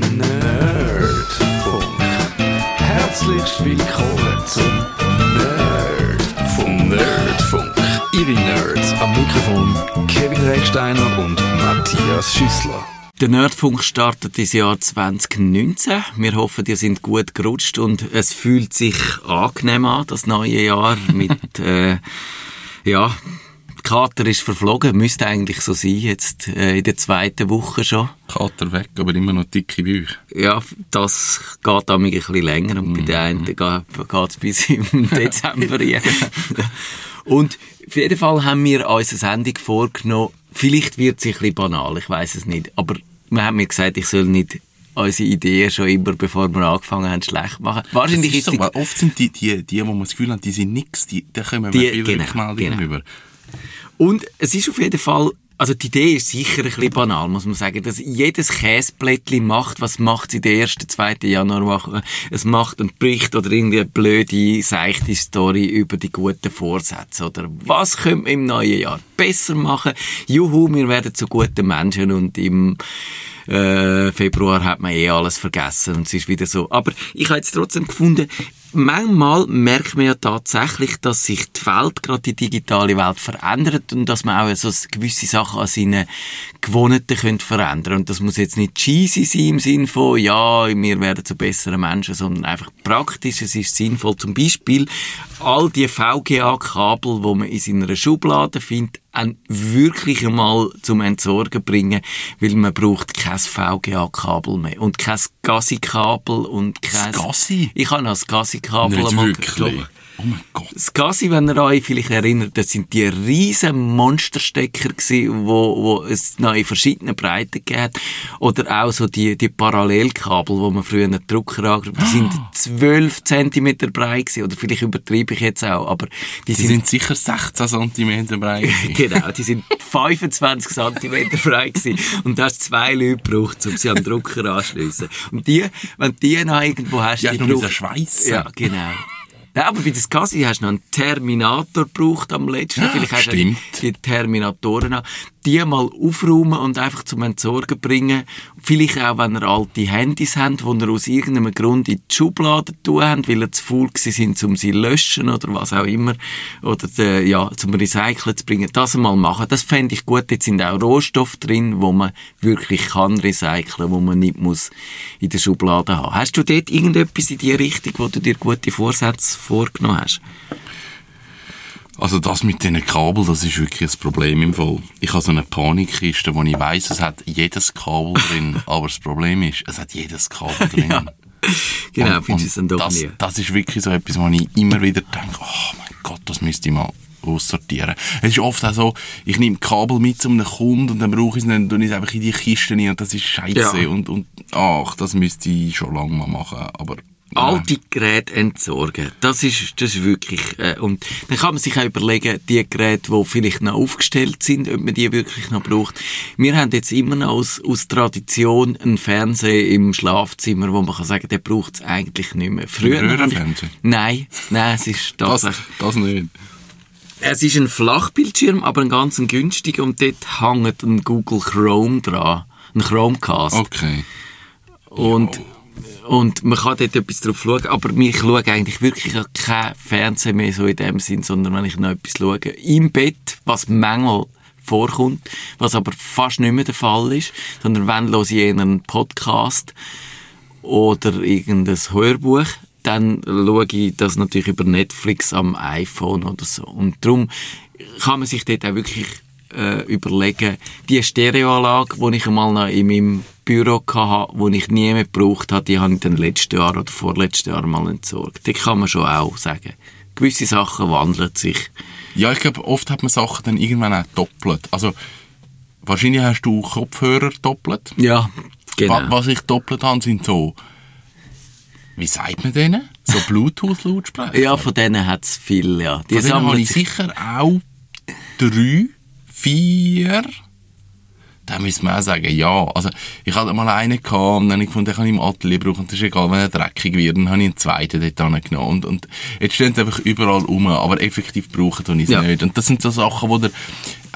Nerdfunk. Herzlich willkommen zum Nerdfunk. Nerdfunk. Ihre Nerds am Mikrofon Kevin Recksteiner und Matthias Schüssler. Der Nerdfunk startet das Jahr 2019. Wir hoffen, ihr sind gut gerutscht und es fühlt sich angenehm an, das neue Jahr mit, äh, ja, Kater ist verflogen, müsste eigentlich so sein, jetzt äh, in der zweiten Woche schon. Kater weg, aber immer noch dicke Bücher. Ja, das geht damit ein bisschen länger und bei den einen geht es bis im Dezember rein. und auf jeden Fall haben wir unsere Sendung vorgenommen, vielleicht wird sie ein bisschen banal, ich weiß es nicht, aber wir haben mir gesagt, ich soll nicht unsere Ideen schon immer, bevor wir angefangen haben, schlecht machen. Wahrscheinlich ist ist so, die, oft sind die, die, die, wo man das Gefühl hat, die sind nix, die, da kommen Die- wir viel genau, Rückmeldungen genau. über. Und es ist auf jeden Fall, also die Idee ist sicher ein bisschen banal, muss man sagen, dass jedes Käseblättchen macht, was macht es in der ersten, zweiten Januarwoche. Es macht und bricht oder irgendwie eine blöde, seichte Story über die guten Vorsätze. Oder was können wir im neuen Jahr besser machen? Juhu, wir werden zu guten Menschen und im äh, Februar hat man eh alles vergessen und es ist wieder so. Aber ich habe jetzt trotzdem gefunden, manchmal merkt man ja tatsächlich, dass sich die Welt, gerade die digitale Welt, verändert und dass man auch so gewisse Sachen an seinen Gewohnheiten könnte verändern Und das muss jetzt nicht cheesy sein im Sinn von, ja, wir werden zu besseren Menschen, sondern einfach praktisch, es ist sinnvoll. Zum Beispiel all die VGA-Kabel, die man in seiner Schublade findet, auch wirklich einmal zum Entsorgen bringen, weil man braucht kein VGA-Kabel mehr und kein Gassi-Kabel und kein... Gassi? Ich habe noch das Gassi-Kabel einmal wirklich. Oh mein Gott. Das Gassi, wenn ihr euch vielleicht erinnert, das sind die riesen Monsterstecker gewesen, wo, wo es noch in verschiedenen Breiten hat. Oder auch so die, die Parallelkabel, wo man früher einen Drucker hat. Die sind 12 Zentimeter breit gewesen. Oder vielleicht übertreibe ich jetzt auch, aber die, Die sind, sind sicher 16 cm breit. genau, die sind 25 Zentimeter breit gewesen. Und da hast zwei Leute gebraucht, um sie an den Drucker anzuschliessen. Und die, wenn die noch irgendwo hast, Ja, die Schweissen. Ja, genau. Ja, aber bei das Gassi hast du noch einen Terminator gebraucht am letzten. Ja, Vielleicht hast du stimmt. die Terminatoren an. Die mal aufräumen und einfach zum Entsorgen bringen. Vielleicht auch, wenn ihr alte Handys habt, die ihr aus irgendeinem Grund in die Schublade tun habt, weil ihr zu faul sind, um sie zu löschen oder was auch immer. Oder äh, ja, zum Recyceln zu bringen. Das mal machen. Das fände ich gut. Jetzt sind auch Rohstoffe drin, wo man wirklich kann recyceln, wo man nicht muss in der Schublade haben. Hast du dort irgendetwas in die Richtung, wo du dir gute Vorsätze vorgenommen hast? Also das mit diesen Kabel, das ist wirklich ein Problem im Fall. Ich habe so eine Panikkiste, wo ich weiss, es hat jedes Kabel drin, aber das Problem ist, es hat jedes Kabel drin. Ja. Genau, Und- findest du es dann doch das, nie. Das ist wirklich so etwas, wo ich immer wieder denke, oh mein Gott, das müsste ich mal aussortieren. Es ist oft auch so, ich nehme Kabel mit zu einem Kunden und dann brauche ich es nicht, und ich es einfach in die Kiste rein und das ist scheiße Ja. und, und ach, das müsste ich schon lange mal machen, aber. Alte Geräte entsorgen. Das ist, das ist wirklich, äh, und dann kann man sich auch überlegen, die Geräte, die vielleicht noch aufgestellt sind, ob man die wirklich noch braucht. Wir haben jetzt immer noch aus, aus Tradition einen Fernseher im Schlafzimmer, wo man kann sagen, der braucht es eigentlich nicht mehr. Früher Ein Röhrenfernseher? Nein, nein, es ist das, tatsächlich. das nicht. Es ist ein Flachbildschirm, aber ein ganz günstiger und dort hängt ein Google Chrome dran. Ein Chromecast. Okay. Und, und man kann dort etwas drauf schauen, aber ich schaue eigentlich wirklich kein Fernsehen mehr so in dem Sinn, sondern wenn ich noch etwas schaue, im Bett, was manchmal vorkommt, was aber fast nicht mehr der Fall ist, sondern wenn höre ich einen Podcast oder irgendein Hörbuch, dann schaue ich das natürlich über Netflix am iPhone oder so. Und darum kann man sich dort auch wirklich äh, überlegen, die Stereoanlage, die ich einmal noch in meinem Büro hatte, die ich nie mehr gebraucht habe, die habe ich dann letztes Jahr oder vorletztes Jahr mal entsorgt. Die kann man schon auch sagen. Gewisse Sachen wandeln sich. Ja, ich glaube, oft hat man Sachen dann irgendwann auch doppelt. Also, wahrscheinlich hast du Kopfhörer doppelt. Ja, genau. Wa- Was ich doppelt habe, sind so, wie sagt man denen? So Bluetooth-Lautsprecher. Ja, von denen hat es viel, ja. Die Von denen habe ich sich sicher auch drei, vier. Da müssen wir auch sagen, ja. Also, ich hatte mal einen gehabt, und dann habe ich gefunden, den kann ich im Atelier brauchen. Und das ist egal, wenn er dreckig wird, dann habe ich einen zweiten dort genommen. Und, und jetzt stehen sie einfach überall rum, aber effektiv brauchen tue ich es Ja. nicht. Und das sind so Sachen, wo der,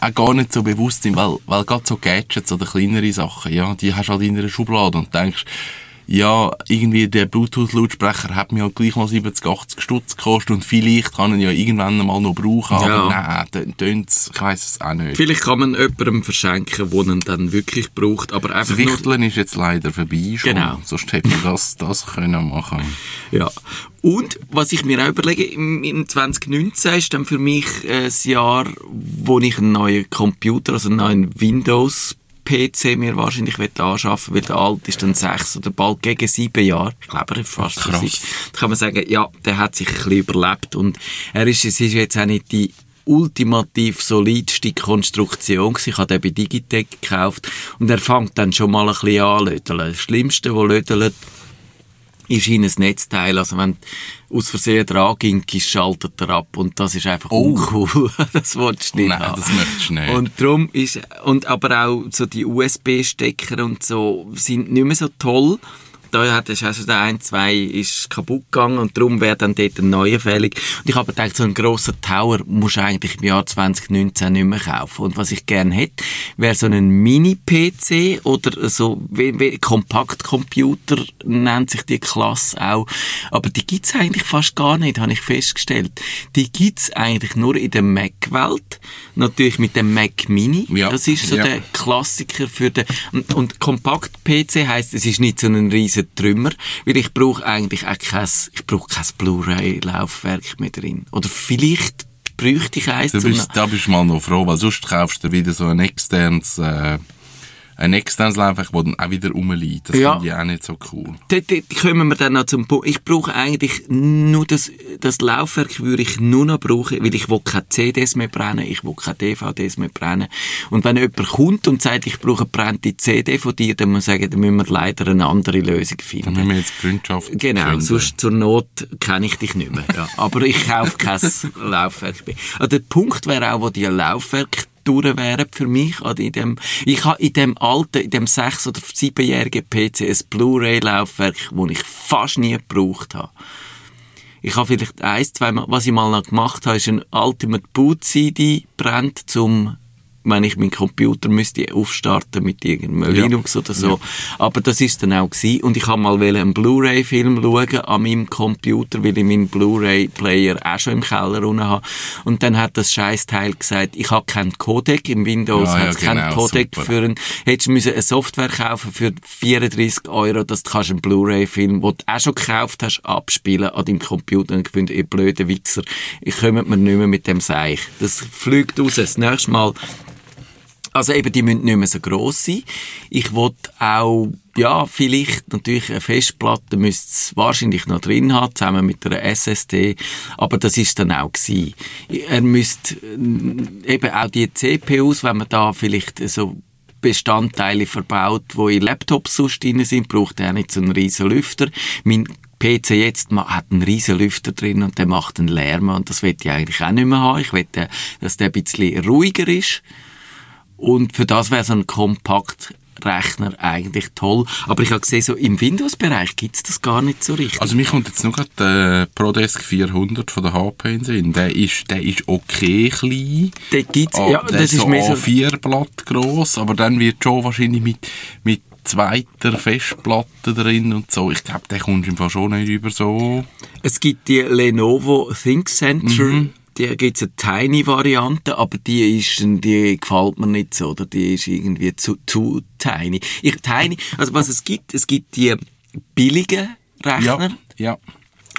auch gar nicht so bewusst sind, weil, weil gerade so Gadgets oder kleinere Sachen, ja, die hast du halt in einer Schublade und denkst, ja, irgendwie der Bluetooth-Lautsprecher hat mir halt gleich mal 70, 80 Stutz gekostet und vielleicht kann ich ihn ja irgendwann mal noch brauchen, aber Ja. nein, dann tönt's, ich weiss es auch nicht. Vielleicht kann man jemandem verschenken, der ihn dann wirklich braucht, aber Das einfach nur... Wichteln ist jetzt leider vorbei schon. Genau. Sonst hätte man das, das können machen. Ja. Und was ich mir auch überlege, im, im 2019 ist dann für mich äh, das Jahr, wo ich einen neuen Computer, also einen neuen Windows PC mir wahrscheinlich anschaffen, weil der alte ist dann sechs oder bald gegen sieben Jahre. Ich glaube, er ist fast Krass. Da kann man sagen, ja, der hat sich ein bisschen überlebt und er ist, es ist jetzt auch nicht die ultimativ solidste Konstruktion gewesen. Ich habe den bei Digitec gekauft und er fängt dann schon mal ein bisschen an löteln. Das Schlimmste, was lötelt, ist in ein Netzteil. Also wenn aus Versehen dran ging, schaltet er ab. Und das ist einfach Oh. uncool. das willst du nicht Nein, haben. das möchtest du nicht. Und darum ist, und aber auch so die USB-Stecker und so sind nicht mehr so toll. Da hat es also der ein, zwei ist kaputt gegangen und darum wäre dann dort ein neuer fällig. Und ich habe gedacht, so einen grossen Tower musst du eigentlich im Jahr 2019 nicht mehr kaufen. Und was ich gerne hätte, wäre so ein Mini-PC oder so wie, wie Kompaktcomputer nennt sich die Klasse auch. Aber die gibt's eigentlich fast gar nicht, habe ich festgestellt. Die gibt's eigentlich nur in der Mac-Welt. Natürlich mit dem Mac Mini. Ja, Das ist so ja. der Klassiker für den, und, und Kompakt-PC heisst, es ist nicht so ein riesen Trümmer, weil ich brauche eigentlich auch kein, ich brauche kein Blu-ray-Laufwerk mehr drin. Oder vielleicht bräuchte ich eins Da zum- bist, da bist du mal noch froh, weil sonst kaufst du wieder so ein externes, äh, ein externes Laufwerk, das dann auch wieder rumliegt. Das Ja. finde ich auch nicht so cool. Dort, dort kommen wir dann noch zum Punkt. Ich brauche eigentlich nur das, das Laufwerk würde ich nur noch brauchen, weil ich will keine CDs mehr brennen, ich will keine DVDs mehr brennen. Und wenn jemand kommt und sagt, ich brauche eine brennende CD von dir, dann muss ich sagen, dann müssen wir leider eine andere Lösung Dann finden. müssen wir jetzt Freundschaft Genau, gründen. sonst zur Not kenne ich dich nicht mehr. Ja. Aber ich kaufe kein Laufwerk mehr. Also der Punkt wäre auch, wo die Laufwerke durch wären für mich. Also in dem, ich habe in dem alten, in dem sechs- oder siebenjährigen PC ein Blu-ray-Laufwerk, das ich fast nie gebraucht habe. Ich habe vielleicht eins, zweimal, was ich mal noch gemacht habe, ist ein Ultimate Boot CD brennt, zum wenn ich meinen Computer müsste aufstarten mit irgendeinem Ja. Linux oder so. Aber das ist dann auch gewesen. Und ich habe mal einen Blu-ray-Film schauen an meinem Computer, weil ich meinen Blu-ray-Player auch schon im Keller unten habe. Und dann hat das Scheißteil gesagt, ich habe keinen Codec. Im Windows Ja, hat ja, es keinen genau, Codec super. für einen, hättest du müssen eine Software kaufen für 34 Euro, dass du kannst einen Blu-ray-Film, den du auch schon gekauft hast, abspielen an deinem Computer. Und ich finde, ihr blöde Wichser, ich komme mir nicht mehr mit dem Seich. Das fliegt raus. Das nächste Mal also eben, die müssen nicht mehr so gross sein. Ich wollte auch, ja, vielleicht natürlich eine Festplatte müsste es wahrscheinlich noch drin haben, zusammen mit einer SSD. Aber das ist dann auch gewesen. Er müsste äh, eben auch die CPUs, wenn man da vielleicht so Bestandteile verbaut, wo in Laptops sonst drin sind, braucht er nicht so einen riesen Lüfter. Mein PC jetzt hat einen riesen Lüfter drin und der macht einen Lärm und das will ich eigentlich auch nicht mehr haben. Ich will, äh, dass der ein bisschen ruhiger ist. Und für das wäre so ein Kompaktrechner eigentlich toll. Aber ich habe gesehen, so im Windows-Bereich gibt es das gar nicht so richtig. Also mir kommt jetzt noch gerade der ProDesk 400 von der HP in den Sinn. Der ist, der ist okay klein. Den gibt's, Ah, ja, der das ist so mehr so... A4-Blatt gross, aber dann wird schon wahrscheinlich mit, mit zweiter Festplatte drin und so. Ich glaube, der kommt im Fall schon nicht über so. Es gibt die Lenovo ThinkCentre, Mhm. Die gibt es eine Tiny-Variante, aber die ist, die gefällt mir nicht so, oder die ist irgendwie zu, zu tiny. Ich, tiny, also was es gibt, es gibt die billigen Rechner, Ja, ja.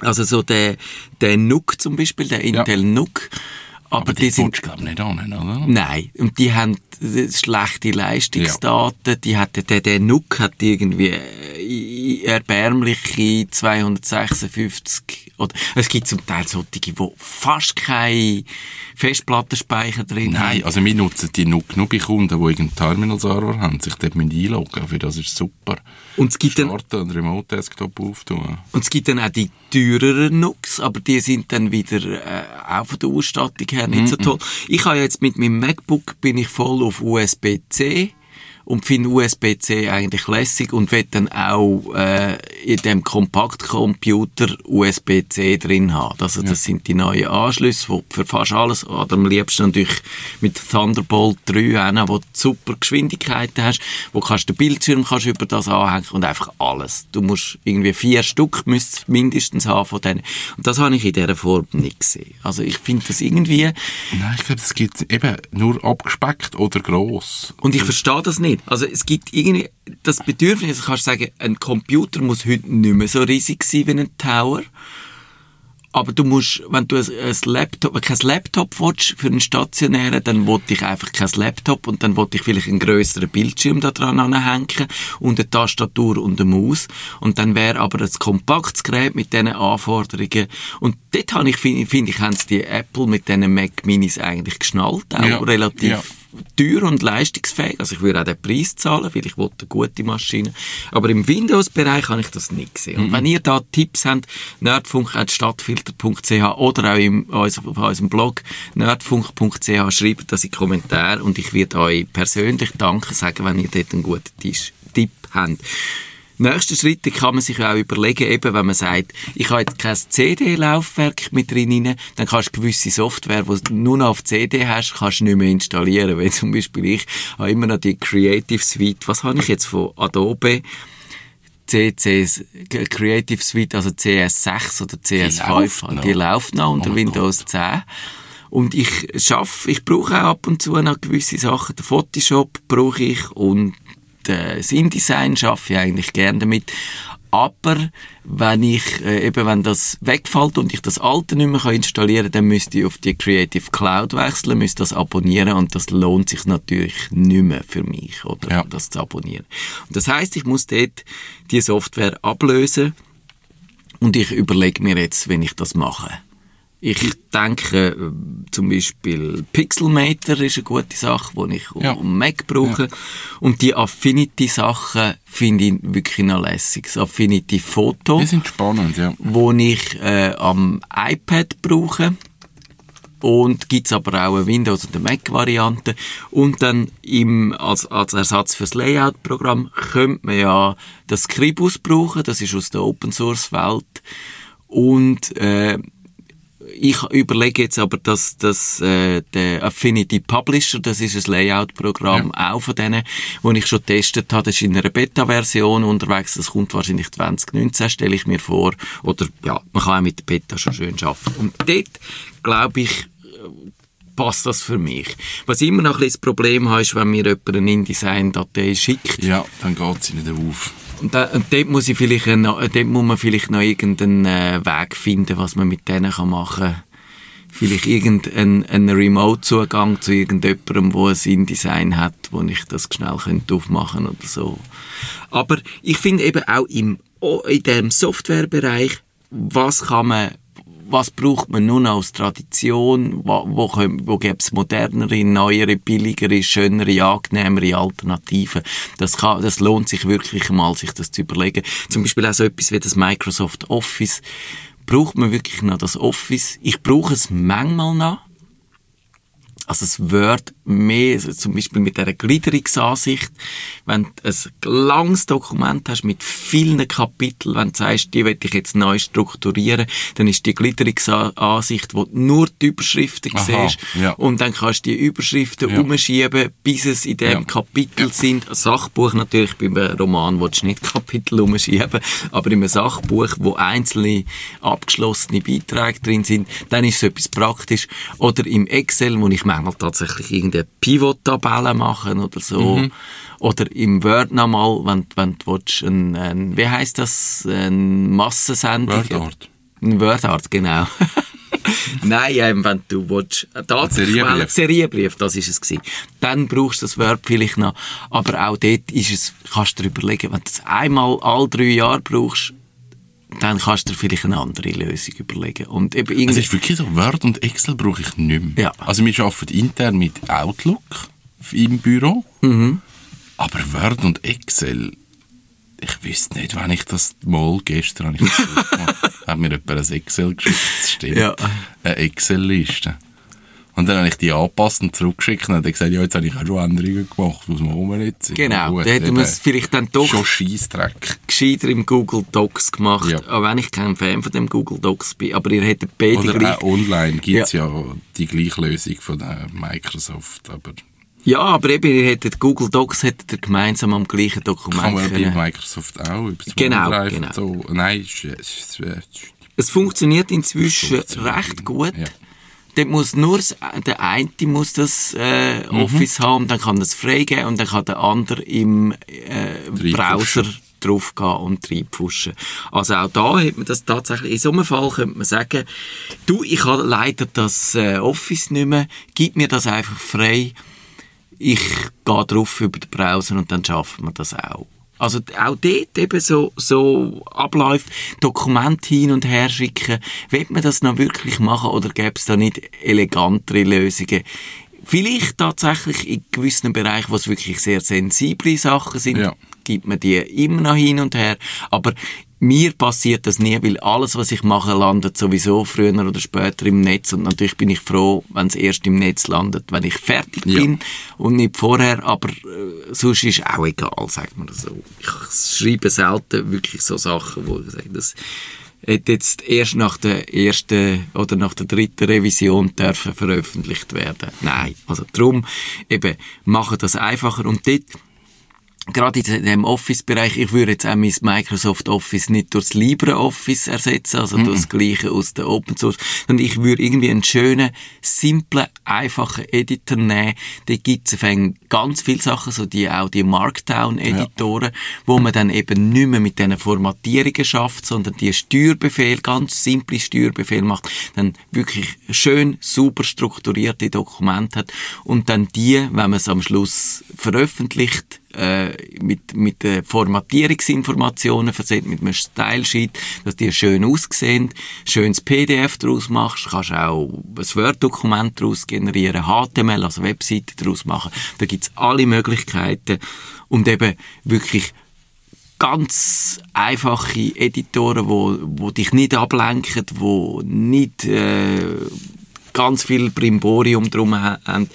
also so der, der NUC zum Beispiel, der Intel NUC, aber, Aber die die sind sind, glaube ich, nicht an, oder? Nein, und die haben äh, schlechte Leistungsdaten. Die hat, der, der NUC hat irgendwie äh, erbärmliche 256 oder es gibt zum Teil solche, die fast kein Festplattenspeicher drin Nein, haben. also wir nutzen die nur, nur bei Kunden, die irgendeinen Terminal-Server haben, sich dort einloggen. Für das ist super. Und es gibt dann Starten und Remote-Desktop auftun. Und es gibt dann auch die teureren Nux, aber die sind dann wieder äh, auch von der Ausstattung her nicht so toll. Ich habe jetzt mit meinem MacBook bin ich voll auf USB-C und finde USB-C eigentlich lässig und will dann auch äh, in dem Kompaktcomputer USB-C drin haben. Also das sind die neuen Anschlüsse, wo für fast alles, oder am liebsten natürlich mit Thunderbolt 3 hin, wo du super Geschwindigkeiten hast, wo kannst den Bildschirm kannst über das anhängen und einfach alles. Du musst irgendwie vier Stück müsstest mindestens haben von denen. Und das habe ich in dieser Form nicht gesehen. Also ich finde das irgendwie... Nein, ich glaube, das gibt eben nur abgespeckt oder gross. Und ich verstehe das nicht. Also es gibt irgendwie das Bedürfnis, also kannst du sagen, ein Computer muss heute nicht mehr so riesig sein wie ein Tower. Aber du musst, wenn du ein, ein Laptop, kein Laptop willst für einen stationären, dann wollte ich einfach kein Laptop und dann wollte ich vielleicht einen größeren Bildschirm da dran anhängen und eine Tastatur und eine Maus. Und dann wäre aber ein kompaktes Gerät mit diesen Anforderungen. Und dort habe ich, finde find ich, haben die Apple mit diesen Mac Minis eigentlich geschnallt, auch Ja, relativ ja. Teuer und leistungsfähig. Also ich würde auch den Preis zahlen, weil ich wollte eine gute Maschine. Aber im Windows-Bereich habe ich das nicht gesehen. Und wenn ihr da Tipps habt, nerdfunk.stadtfilter.ch oder auch im, auf unserem Blog nerdfunk.ch, schreibt das in die Kommentare und ich werde euch persönlich Danke sagen, wenn ihr dort einen guten Tisch, Tipp habt. Nächster Schritt den kann man sich auch überlegen, eben, wenn man sagt, ich habe jetzt kein CD-Laufwerk mit drin, rein, dann kannst du gewisse Software, die du nur noch auf CD hast, kannst du nicht mehr installieren. Weil zum Beispiel ich habe immer noch die Creative Suite, was habe ich jetzt von Adobe? CC Creative Suite, also CS6 oder CS5, läuft noch. die läuft noch unter Oh Windows 10. Und ich schaffe, ich brauche auch ab und zu noch gewisse Sachen. Den Photoshop brauche ich und äh, das InDesign schaffe ich eigentlich gerne damit. Aber wenn ich, äh, eben wenn das wegfällt und ich das alte nicht mehr installieren kann, dann müsste ich auf die Creative Cloud wechseln, müsste das abonnieren und das lohnt sich natürlich nicht mehr für mich, oder? Ja. Das zu abonnieren. Und das heißt, ich muss dort die Software ablösen und ich überlege mir jetzt, wenn ich das mache. Ich denke, zum Beispiel Pixelmator ist eine gute Sache, die ich Ja. um Mac brauche. Und die Affinity-Sachen finde ich wirklich noch lässig. Das Affinity Photo, Die sind spannend, ja. wo ich äh, am iPad brauche. Und gibt's aber auch eine Windows- und eine Mac-Variante. Und dann im, als, als Ersatz fürs Layout-Programm könnte man ja das Scribus brauchen. Das ist aus der Open-Source-Welt. Und äh, ich überlege jetzt aber, dass, dass äh, der Affinity Publisher, das ist ein Layout-Programm, auch von denen, wo ich schon getestet habe, das ist in einer Beta-Version unterwegs, das kommt wahrscheinlich 2019, stelle ich mir vor. Oder ja, man kann auch mit der Beta schon schön arbeiten. Und dort, glaube ich, äh, passt das für mich. Was ich immer noch ein bisschen das Problem habe, ist, wenn mir jemand eine InDesign-Datei schickt, Ja, dann geht sie nicht auf. Da, dort, muss ich vielleicht, äh, dort muss man vielleicht noch irgendeinen äh, Weg finden, was man mit denen kann machen kann. Vielleicht irgendeinen einen Remote-Zugang zu irgendjemandem, der ein InDesign hat, wo ich das schnell könnte aufmachen oder so. Aber ich finde eben auch im, in dem Softwarebereich, was kann man was braucht man nun als Tradition? Wo, wo, wo gibt es modernere, neuere, billigere, schönere, angenehmere Alternativen? Das, kann, das lohnt sich wirklich mal, sich das zu überlegen. Zum Beispiel auch so etwas wie das Microsoft Office. Braucht man wirklich noch das Office? Ich brauche es manchmal noch. Also das Word mehr, also zum Beispiel mit dieser Gliederungsansicht, wenn du ein langes Dokument hast mit vielen Kapiteln, wenn du sagst, die will ich jetzt neu strukturieren, dann ist die Gliederungsansicht, wo du nur die Überschriften Aha, siehst ja. und dann kannst du die Überschriften Ja. umschieben, bis es in dem Ja. Kapitel sind. Ein Sachbuch natürlich, beim Roman willst du nicht Kapitel umschieben, aber in einem Sachbuch, wo einzelne abgeschlossene Beiträge drin sind, dann ist es etwas praktisch. Oder im Excel, wo ich manchmal tatsächlich irgendeine Pivot-Tabelle machen oder so. Mhm. Oder im Word nochmal, wenn, wenn du willst, ein, ein, wie heisst das, ein Massensendung. Wordart. Ein Wordart, genau. Nein, ähm, wenn du willst, äh, Datenquellen, Serienbrief. Serienbrief, das ist es gewesen. Dann brauchst du das Word vielleicht noch. Aber auch dort ist es, kannst du dir überlegen, wenn du es einmal alle drei Jahre brauchst, dann kannst du dir vielleicht eine andere Lösung überlegen. Und eben Es irgendwie, ist wirklich so, Word und Excel brauche ich nicht mehr. Ja. Also wir arbeiten intern mit Outlook im Büro, Mhm. aber Word und Excel, ich wüsste nicht, wenn ich das mal gestern habe ich das hat mir jemand ein Excel geschickt, das stimmt, Ja. eine Excel-Liste. Und dann habe ich die angepasst und zurückgeschickt und dann gesagt, ja, jetzt habe ich auch schon Änderungen gemacht, man auch nicht sein. genau, Gut, da hätten eben, wir es vielleicht dann doch Schon Scheissdreck. Gescheiter im Google Docs gemacht, Ja. auch wenn ich kein Fan von dem Google Docs bin, aber ihr hättet beide Oder gleich... auch online gibt es ja. die gleiche Lösung von der Microsoft, aber Ja, aber eben, ihr hättet Google Docs hättet ihr gemeinsam am gleichen Dokument kann man bei. Microsoft auch über das Genau, OneDrive genau. so. Nein, Es funktioniert inzwischen funktioniert. recht gut. Ja. Dort muss nur das- der eine muss das äh, Mhm. Office haben dann kann das freigeben und dann kann der andere im äh, Browser draufgehen und reinpfuschen. Also auch da hat man das tatsächlich, in so einem Fall könnte man sagen, du, ich habe leider das äh, Office nicht mehr, gib mir das einfach frei, ich gehe drauf über den Browser und dann schaffen wir das auch. Also auch dort eben so, so Abläufe, Dokumente hin und her schicken. Will man das noch wirklich machen oder gäbe es da nicht elegantere Lösungen? Vielleicht tatsächlich in gewissen Bereichen, wo es wirklich sehr sensible Sachen sind, Ja. Gibt man die immer noch hin und her. Aber mir passiert das nie, weil alles, was ich mache, landet sowieso früher oder später im Netz. Und natürlich bin ich froh, wenn es erst im Netz landet, wenn ich fertig Ja. bin und nicht vorher. Aber äh, sonst ist auch egal, sagt man so. Ich schreibe selten wirklich so Sachen, wo ich sage, das hätte jetzt erst nach der ersten oder nach der dritten Revision dürfen veröffentlicht werden. Nein, also drum eben machen das einfacher und dort gerade in dem Office-Bereich, ich würde jetzt auch mein Microsoft Office nicht durchs LibreOffice ersetzen, also durch das Gleiche aus der Open Source, sondern ich würde irgendwie einen schönen, simplen, einfachen Editor nehmen. Da gibt es ganz viele Sachen, so die, auch die Markdown-Editoren, wo man dann eben nicht mehr mit diesen Formatierungen schafft, sondern die Steuerbefehl, ganz simple Steuerbefehl macht, dann wirklich schön, super strukturierte Dokumente hat und dann die, wenn man es am Schluss veröffentlicht, äh, mit, mit den Formatierungsinformationen versehen, mit einem Style-Sheet, dass die schön aussehen, schönes PDF daraus machst, kannst auch ein Word-Dokument daraus generieren, HTML, also Webseite daraus machen. Da gibt's alle Möglichkeiten und eben wirklich ganz einfache Editoren, wo, wo dich nicht ablenken, wo nicht äh, ganz viel Brimborium drum ha- haben.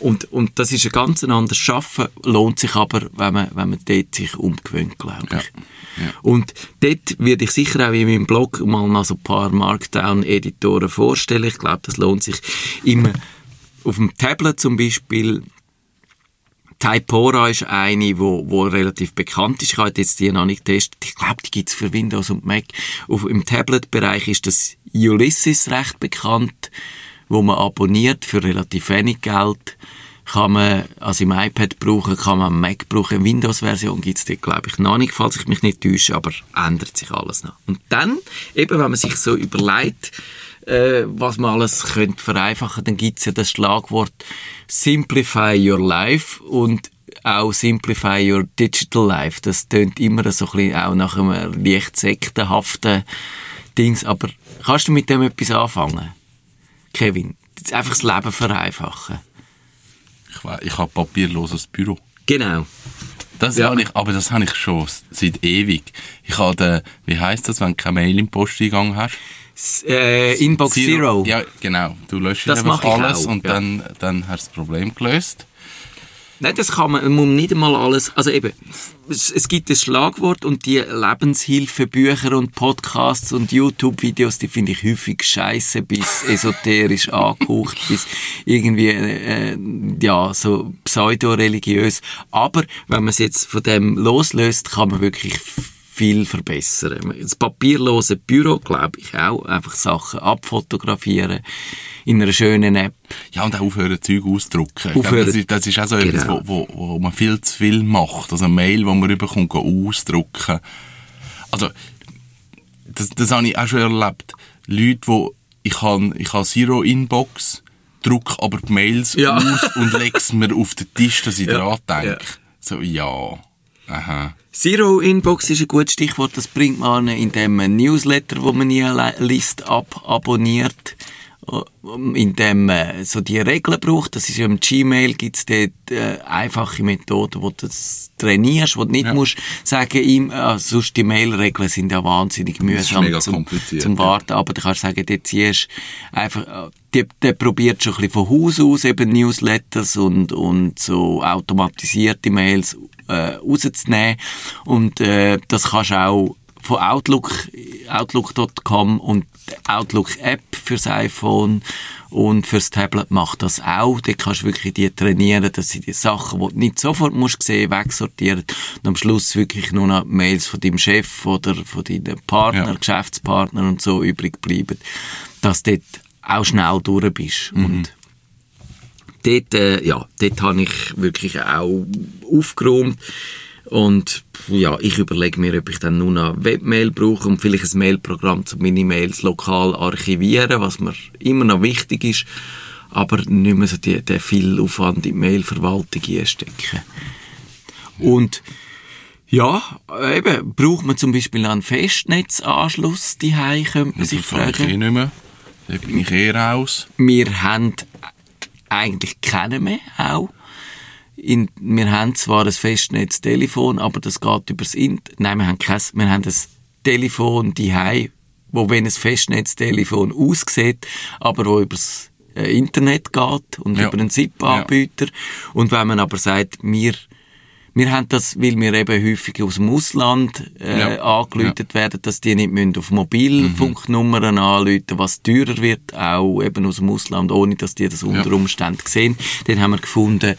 Und, und das ist ein ganz anderes Schaffen, lohnt sich aber, wenn man, wenn man dort sich umgewöhnt, glaube ich. Ja, ja. Und dort werde ich sicher auch in meinem Blog mal noch so ein paar Markdown-Editoren vorstellen. Ich glaube, das lohnt sich immer. Auf dem Tablet zum Beispiel Typora ist eine, wo, wo relativ bekannt ist. Ich habe jetzt die noch nicht getestet. Ich glaube, die gibt's für Windows und Mac. Auf, Im Tablet-Bereich ist das Ulysses recht bekannt, wo man abonniert für relativ wenig Geld. Kann man, also im iPad brauchen, kann man am Mac brauchen. Windows-Version gibt's die, glaube ich, noch nicht, falls ich mich nicht täusche, aber ändert sich alles noch. Und dann, eben, wenn man sich so überlegt, äh, was man alles könnte vereinfachen, dann gibt's ja das Schlagwort Simplify Your Life und auch Simplify Your Digital Life. Das tönt immer so ein bisschen auch nach einem leicht sektenhaften Dings. Aber kannst du mit dem etwas anfangen, Kevin? Einfach das Leben vereinfachen. Ich, we- ich habe papierloses Büro. Genau. Das Ja. habe ich, aber das habe ich schon seit ewig. Ich habe den, wie heißt das, wenn du keine Mail im Posteingang hast? S äh, Inbox Zero. Ja, genau. Du löscht Das einfach alles auch, und ja. dann, dann hast du das Problem gelöst. Nein, das kann man, man muss nicht einmal alles, also eben, es, gibt ein Schlagwort und die Lebenshilfebücher und Podcasts und YouTube-Videos, die finde ich häufig scheiße bis esoterisch angehaucht, bis irgendwie, äh, ja, so pseudo-religiös. Aber wenn man es jetzt von dem loslöst, kann man wirklich viel verbessern. Das papierlose Büro, glaube ich auch, einfach Sachen abfotografieren in einer schönen App. Ja, und auch aufhören, Zeug auszudrucken. Aufhören. Das ist, das ist auch so etwas, Genau. wo, wo, wo man viel zu viel macht. Also eine Mail, die man rüberkommt, gehen ausdrucken. Also, das, das habe ich auch schon erlebt. Leute, wo ich habe ich habe Zero Inbox, druck aber die Mails Ja. aus und lege es mir auf den Tisch, dass ich Ja, dran denke. ja. So, ja. Aha. Zero Inbox ist ein gutes Stichwort. Das bringt man in dem Newsletter, wo man nie liest, ab abonniert. In dem äh, so die Regeln braucht. Das ist ja im Gmail gibt's dort äh, einfache Methoden, wo du das trainierst, wo du nicht Ja. musst sagen ihm, äh, sonst die Mailregeln sind ja wahnsinnig mühsam mega zum, kompliziert, zum ja. Warten. Aber du kannst sagen, der ziehst einfach, äh, der, der probiert schon ein bisschen von Haus aus eben Newsletters und, und so automatisierte Mails äh, rauszunehmen. Und äh, das kannst du auch von Outlook, Outlook.com und Outlook App fürs iPhone und fürs Tablet macht das auch. Da kannst du wirklich die trainieren, dass sie die Sachen, die du nicht sofort musst sehen, wegsortieren und am Schluss wirklich nur noch Mails von deinem Chef oder von deinen Partner, Ja. Geschäftspartner und so übrig bleiben, dass du dort auch schnell durch bist. Mhm. Und dort, äh, ja, dort habe ich wirklich auch aufgeräumt. Und ja, ich überlege mir, ob ich dann nur noch Webmail brauche und vielleicht ein Mailprogramm, um meine Mails lokal archivieren, was mir immer noch wichtig ist, aber nicht mehr so die, den viel Aufwand in die Mailverwaltung einstecken. Und ja, eben, braucht man zum Beispiel einen Festnetzanschluss daheim, könnte man sich kann ich eh fragen. nicht mehr. Da bin ich eh raus. Wir haben eigentlich keinen mehr, auch. In, wir haben zwar ein Festnetztelefon, aber das geht übers Internet. Nein, wir haben kein, wir haben ein Telefon daheim, wo wenn ein Festnetztelefon aussieht, aber wo übers äh, Internet geht und Ja. über einen SIP-Anbieter. Und wenn man aber sagt, wir wir haben das, weil wir eben häufig aus dem Ausland äh, Ja. angeläutet werden, dass die nicht müssen auf Mobilfunknummern anrufen, was teurer wird, auch eben aus dem Ausland, ohne dass die das unter Umständen sehen. Dann haben wir gefunden,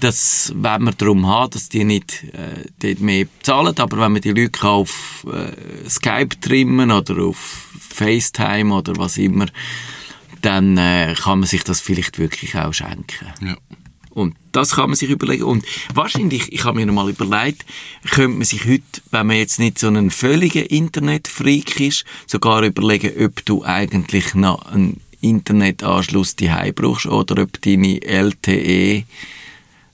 dass, wenn wir darum haben, dass die nicht äh, dort mehr zahlen, aber wenn man die Leute kann auf äh, Skype trimmen oder auf FaceTime oder was immer, dann äh, kann man sich das vielleicht wirklich auch schenken. Ja. Und das kann man sich überlegen. Und wahrscheinlich, ich habe mir noch mal überlegt, könnte man sich heute, wenn man jetzt nicht so ein völliger Internetfreak ist, sogar überlegen, ob du eigentlich noch einen Internetanschluss daheim brauchst oder ob deine LTE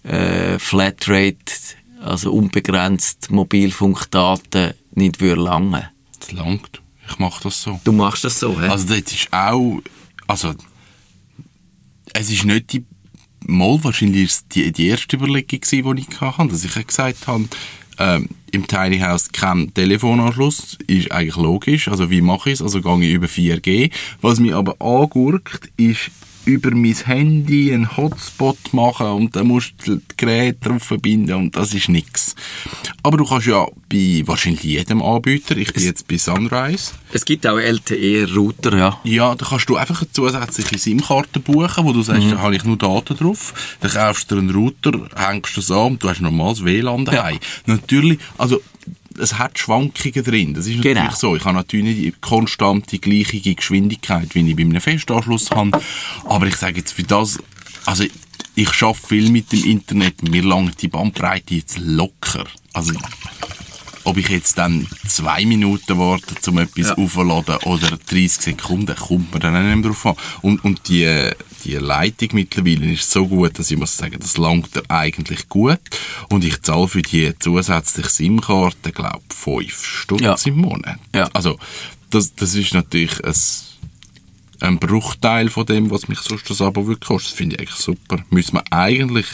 äh, Flatrate, also unbegrenzt Mobilfunkdaten, nicht würde langen. Das langt. Ich mache das so. Du machst das so, hä? Also dort ist auch, also es ist nicht die, mal wahrscheinlich ist die, die erste Überlegung gewesen, die ich hatte, dass ich gesagt habe, ähm, im Tiny House kein Telefonanschluss, ist eigentlich logisch, also wie mache ich es, also gehe ich über 4G. Was mich aber angurkt, ist über mein Handy einen Hotspot machen und dann musst du das Gerät drauf verbinden und das ist nix. Aber du kannst ja bei wahrscheinlich jedem Anbieter, ich bin jetzt bei Sunrise, es gibt auch LTE-Router, ja. ja, da kannst du einfach eine zusätzliche SIM-Karte buchen, wo du sagst, Mhm. da habe ich nur Daten drauf. Dann kaufst du einen Router, hängst das an und du hast normales WLAN daheim. Natürlich, also es hat Schwankungen drin. Das ist natürlich Genau. so. Ich habe natürlich nicht die konstante, gleiche Geschwindigkeit, wie ich bei einem Festanschluss habe. Aber ich sage jetzt für das, also ich schaffe viel mit dem Internet. Mir langt die Bandbreite jetzt locker. Also ob ich jetzt dann zwei Minuten warte, um etwas Ja. aufzuladen oder 30 Sekunden, kommt mir dann auch nicht mehr drauf an. Und, und die, die Leitung mittlerweile ist so gut, dass ich muss sagen, das langt eigentlich gut. Und ich zahle für die zusätzliche SIM-Karte, glaube ich, 5 Stutz Ja. im Monat. Ja. Also, das, das ist natürlich ein, ein Bruchteil von dem, was mich sonst das Abo kostet. Das finde ich eigentlich super. Müssen wir eigentlich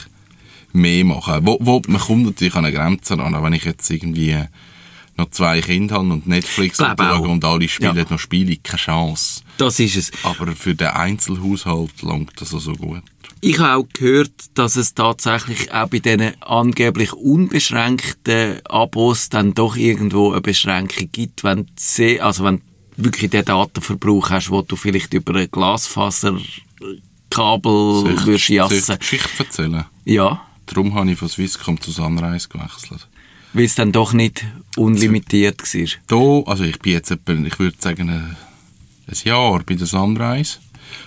mehr machen. Wo, wo, man kommt natürlich an eine Grenze an, wenn ich jetzt irgendwie noch zwei Kinder habe und Netflix auch. und alle spielen Ja. noch Spiele, keine Chance. Das ist es. Aber für den Einzelhaushalt langt das also gut. Ich habe auch gehört, dass es tatsächlich auch bei diesen angeblich unbeschränkten Abos dann doch irgendwo eine Beschränkung gibt, wenn du also wenn du wirklich den Datenverbrauch hast, wo du vielleicht über ein Glasfaserkabel würdest ich, soll ich jassen. Geschichte erzählen? Ja, Darum habe ich von Swisscom zu Sunrise gewechselt. weil es dann doch nicht unlimitiert war. Da, also ich bin jetzt etwa, ich würde sagen, ein, ein Jahr bei der Sunrise.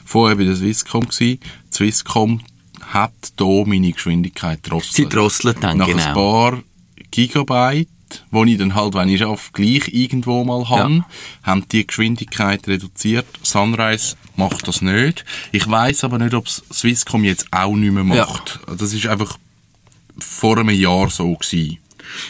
Vorher bei der Swisscom gsi. Die Swisscom hat hier meine Geschwindigkeit drosselt. Sie drosselt dann, Nach ein genau. paar Gigabyte, wo ich dann halt, wenn ich schaffe, gleich irgendwo mal habe, Ja. haben die Geschwindigkeit reduziert. Sunrise macht das nicht. Ich weiß aber nicht, ob Swisscom jetzt auch nicht mehr Ja. macht. Das ist einfach vor einem Jahr so gewesen.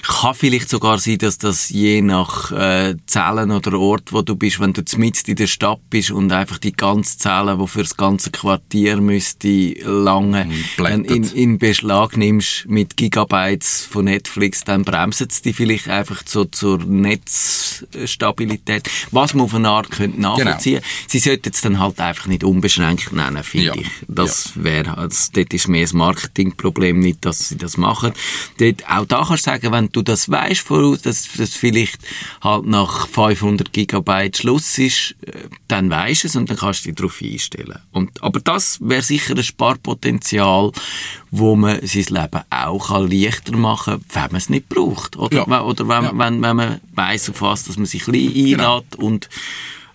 Kann vielleicht sogar sein, dass das je nach äh, Zellen oder Ort, wo du bist, wenn du mitten in der Stadt bist und einfach die ganze Zelle, die für das ganze Quartier müsste lange blättert. in, in Beschlag nimmst mit Gigabytes von Netflix, dann bremsen sie dich vielleicht einfach so zur Netz Preisstabilität, was man auf eine Art könnte nachvollziehen Genau. Sie sollten es dann halt einfach nicht unbeschränkt nennen, finde Ja. ich. Das wäre, also, dort ist mehr das Marketingproblem, nicht, dass sie das machen. Dort, auch da kannst du sagen, wenn du das weißt voraus, dass das vielleicht halt nach 500 Gigabyte Schluss ist, äh, dann weisst du es und dann kannst du dich darauf einstellen. Und, aber das wäre sicher ein Sparpotenzial, wo man sein Leben auch kann leichter machen kann, wenn man es nicht braucht. Oder, Ja. wenn- oder wenn, Ja. wenn, wenn man weiss, auf was dass man sich ein bisschen Genau. einlädt und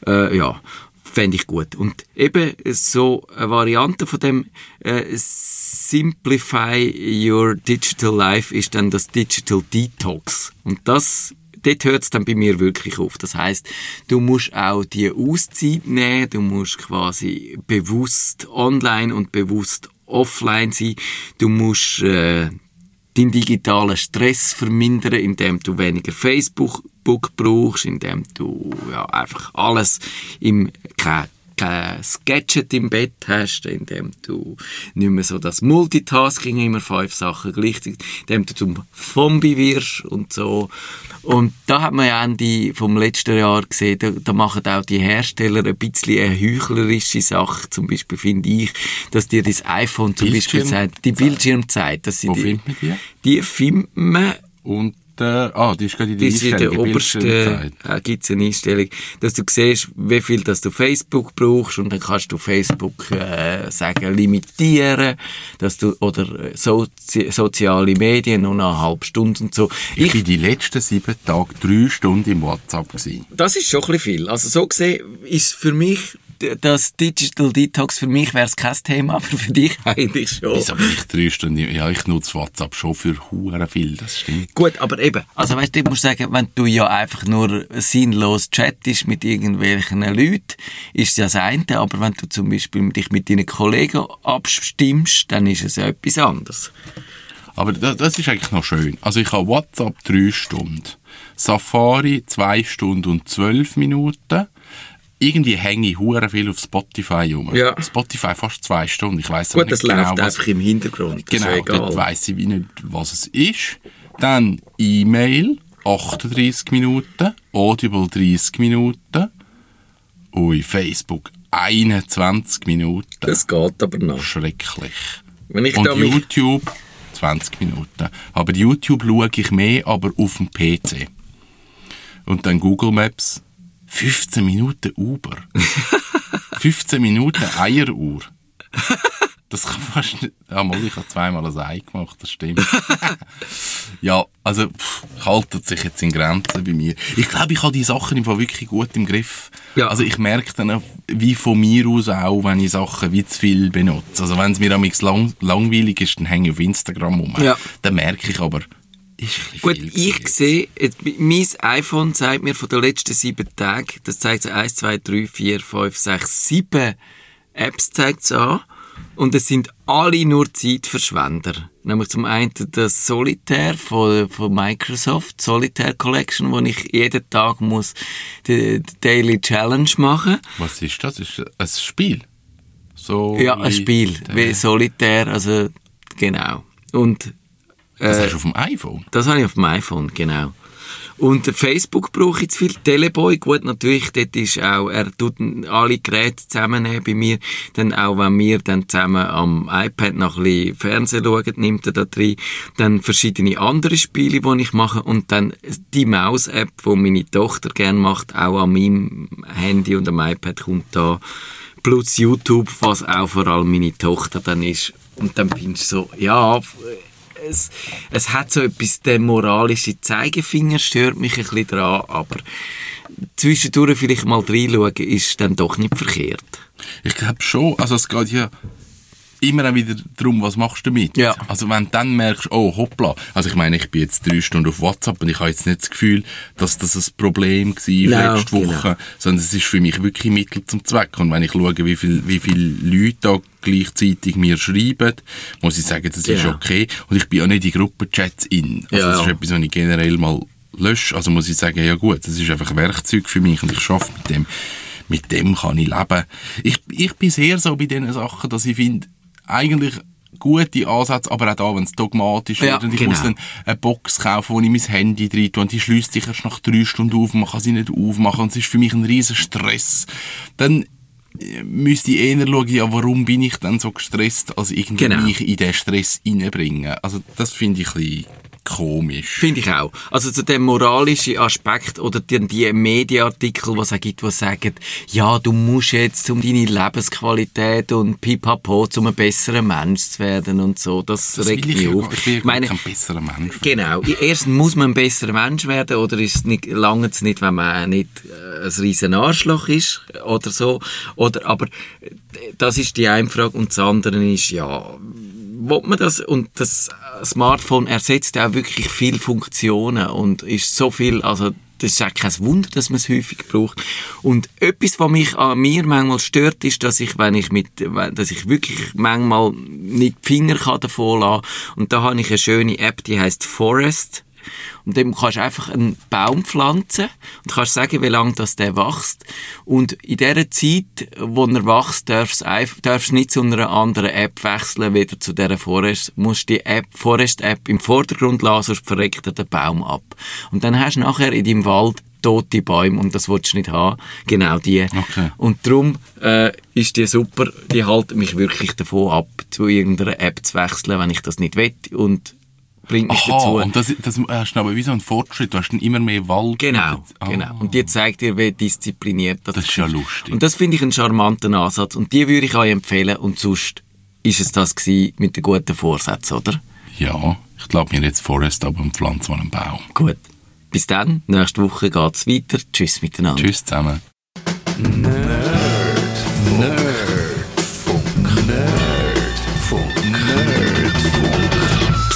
äh, ja, fände ich gut. Und eben so eine Variante von dem äh, Simplify Your Digital Life ist dann das Digital Detox. Und das dort hört es dann bei mir wirklich auf. Das heißt, du musst auch die Auszeit nehmen, du musst quasi bewusst online und bewusst offline sein. Du musst äh, deinen digitalen Stress vermindern, indem du weniger Facebook Book brauchst, indem du ja, einfach alles im kein, kein Gadget im Bett hast, indem du nicht mehr so das Multitasking immer fünf Sachen gleichzeitig, indem du zum Zombie wirst und so. Und da hat man ja Ende vom letzten Jahr gesehen, da, da machen auch die Hersteller ein bisschen eine heuchlerische Sache, zum Beispiel finde ich, dass dir das iPhone zum Beispiel Bildschirm- sagt, die Bildschirmzeit, dass sie Wo die, findet man die? die findet man Und, äh, ah, die ist gerade in der bis in der Einstellung. obersten äh, gibt es eine Einstellung, dass du siehst, wie viel dass du Facebook brauchst und dann kannst du Facebook äh, sagen, limitieren, dass du, oder äh, Sozi soziale Medien nur eine halbe Stunde und so. Ich bin die letzten sieben Tage drei Stunden im WhatsApp gewesen. Das ist schon ein bisschen viel. Also so gesehen ist für mich das Digital Detox, für mich wäre es kein Thema, aber für dich eigentlich schon. Wieso bin ich drei Stunden? Ja, ich nutze WhatsApp schon für hure viel, das stimmt. Gut, aber eben, also weißt du, ich muss sagen, wenn du ja einfach nur sinnlos chattest mit irgendwelchen Leuten, ist das eine, aber wenn du zum Beispiel dich mit deinen Kollegen abstimmst, dann ist es ja etwas anderes. Aber das, das ist eigentlich noch schön. Also ich habe WhatsApp drei Stunden, Safari zwei Stunden und zwölf Minuten. Irgendwie hänge ich hure viel auf Spotify rum. Ja. Spotify fast zwei Stunden. Ich weiß Gut, nicht das genau, läuft was einfach im Hintergrund, das Genau, dort weiss ich nicht, was es ist. Dann E-Mail, 38 Minuten. Audible, 30 Minuten. Ui, Facebook, 21 Minuten. Das geht aber noch. Schrecklich. Wenn ich Und da YouTube, 20 Minuten. Aber YouTube schaue ich mehr, aber auf dem PC. Und dann Google Maps, 15 Minuten Uber. 15 Minuten Eieruhr. Das kann fast nicht... Ja, mal, ich habe zweimal ein Ei gemacht, das stimmt. ja, also, pff, haltet sich jetzt in Grenzen bei mir. Ich glaube, ich habe die Sachen im Fall wirklich gut im Griff. Ja. Also, ich merke dann auch, wie von mir aus auch, wenn ich Sachen wie zu viel benutze. Also, wenn es mir am lang langweilig ist, dann hänge ich auf Instagram rum. Ja. Dann merke ich aber, Gut, ich sehe, mein iPhone zeigt mir von den letzten sieben Tagen, das zeigt so 1, 2, 3, 4, 5, 6, 7 Apps zeigt es an. Und es sind alle nur Zeitverschwender. Nämlich zum einen das Solitaire von, von Microsoft, Solitaire Collection, wo ich jeden Tag muss die, die Daily Challenge machen Was ist das? Ist das ein Spiel? So Ja, ein Spiel, wie Solitaire, also genau. Und Das äh, hast du auf dem iPhone? Das habe ich auf dem iPhone, genau. Und Facebook brauche ich zu viel. Teleboy, gut, natürlich, dort ist auch, er tut alle Geräte zusammennehmen bei mir. Dann auch, wenn wir dann zusammen am iPad noch ein bisschen Fernsehen schauen, nimmt er da drin. Dann verschiedene andere Spiele, die ich mache. Und dann die Maus-App, die meine Tochter gerne macht, auch an meinem Handy und am iPad kommt da. Plus YouTube, was auch vor allem meine Tochter dann ist. Und dann bin ich so, ja, es, es hat so etwas, der moralische Zeigefinger stört mich ein bisschen dran, aber zwischendurch vielleicht mal reinschauen ist dann doch nicht verkehrt. Ich glaube schon. Also es geht ja immer auch wieder darum, was machst du damit. Ja. Also wenn du dann merkst, oh hoppla, also ich meine, ich bin jetzt drei Stunden auf WhatsApp und ich habe jetzt nicht das Gefühl, dass das ein Problem war Nein, letzte Woche, genau. sondern es ist für mich wirklich Mittel zum Zweck. Und wenn ich schaue, wie viel, wie viele Leute da gleichzeitig mir schreiben, muss ich sagen, das ist Genau. okay. Und ich bin auch nicht in Gruppenchats in. Also Ja, das ist ja. etwas, was ich generell mal lösche. Also muss ich sagen, ja gut, das ist einfach ein Werkzeug für mich und ich schaffe mit dem. Mit dem kann ich leben. Ich, ich bin sehr so bei diesen Sachen, dass ich finde, eigentlich gute Ansätze, aber auch da, wenn es dogmatisch Ja, wird und ich genau. muss dann eine Box kaufen, wo ich mein Handy drin tue und die schließt sich erst nach drei Stunden auf, man kann sie nicht aufmachen und es ist für mich ein riesen Stress, dann äh, müsste ich eher schauen, ja, warum bin ich dann so gestresst, als irgendwie Genau. mich in den Stress reinbringen. Also das finde ich ein bisschen komisch. Finde ich auch. Also zu dem moralischen Aspekt oder die, die Medienartikel, die es gibt, die sagen, ja, du musst jetzt um deine Lebensqualität und pipapo, um ein besserer Mensch zu werden und so. Das, Das regt mich auf. Ich bin Ich meine, kein besserer Mensch. Genau. Erstens muss man ein besserer Mensch werden oder ist es nicht, lange es nicht, wenn man nicht äh, ein riesen Arschloch ist oder so. Oder, aber äh, das ist die eine Frage und das andere ist, ja, will man das und das Smartphone ersetzt auch wirklich viele Funktionen und ist so viel, also das ist auch kein Wunder, dass man es häufig braucht. Und etwas, was mich an mir manchmal stört, ist, dass ich, wenn ich mit, dass ich wirklich manchmal nicht die Finger davon lassen Und da habe ich eine schöne App, die heißt Forest. Und dem kannst du einfach einen Baum pflanzen und kannst sagen, wie lange das der wächst. Und in dieser Zeit, wo er wächst, darfst du einf- darfst du nicht zu einer anderen App wechseln, wieder zu dieser Forest. Du musst die App, Forest-App im Vordergrund lassen, sonst verreckt er den Baum ab. Und dann hast du nachher in deinem Wald tote Bäume und das willst du nicht haben. Genau die. Okay. Und darum äh, ist die super, die halten mich wirklich davon ab, zu irgendeiner App zu wechseln, wenn ich das nicht will und bringt mich Aha, dazu. und das, das hast du aber wie so einen Fortschritt, du hast dann immer mehr Wald. Genau, Ah. genau. Und die zeigt dir, wie diszipliniert das Das ist ja lustig. Und das finde ich einen charmanten Ansatz. Und die würde ich euch empfehlen. Und sonst ist es das gewesen mit den guten Vorsätzen, oder? Ja, ich glaube mir jetzt Forest ab und pflanze einen Baum. Gut. Bis dann. Nächste Woche geht's weiter. Tschüss miteinander. Tschüss zusammen.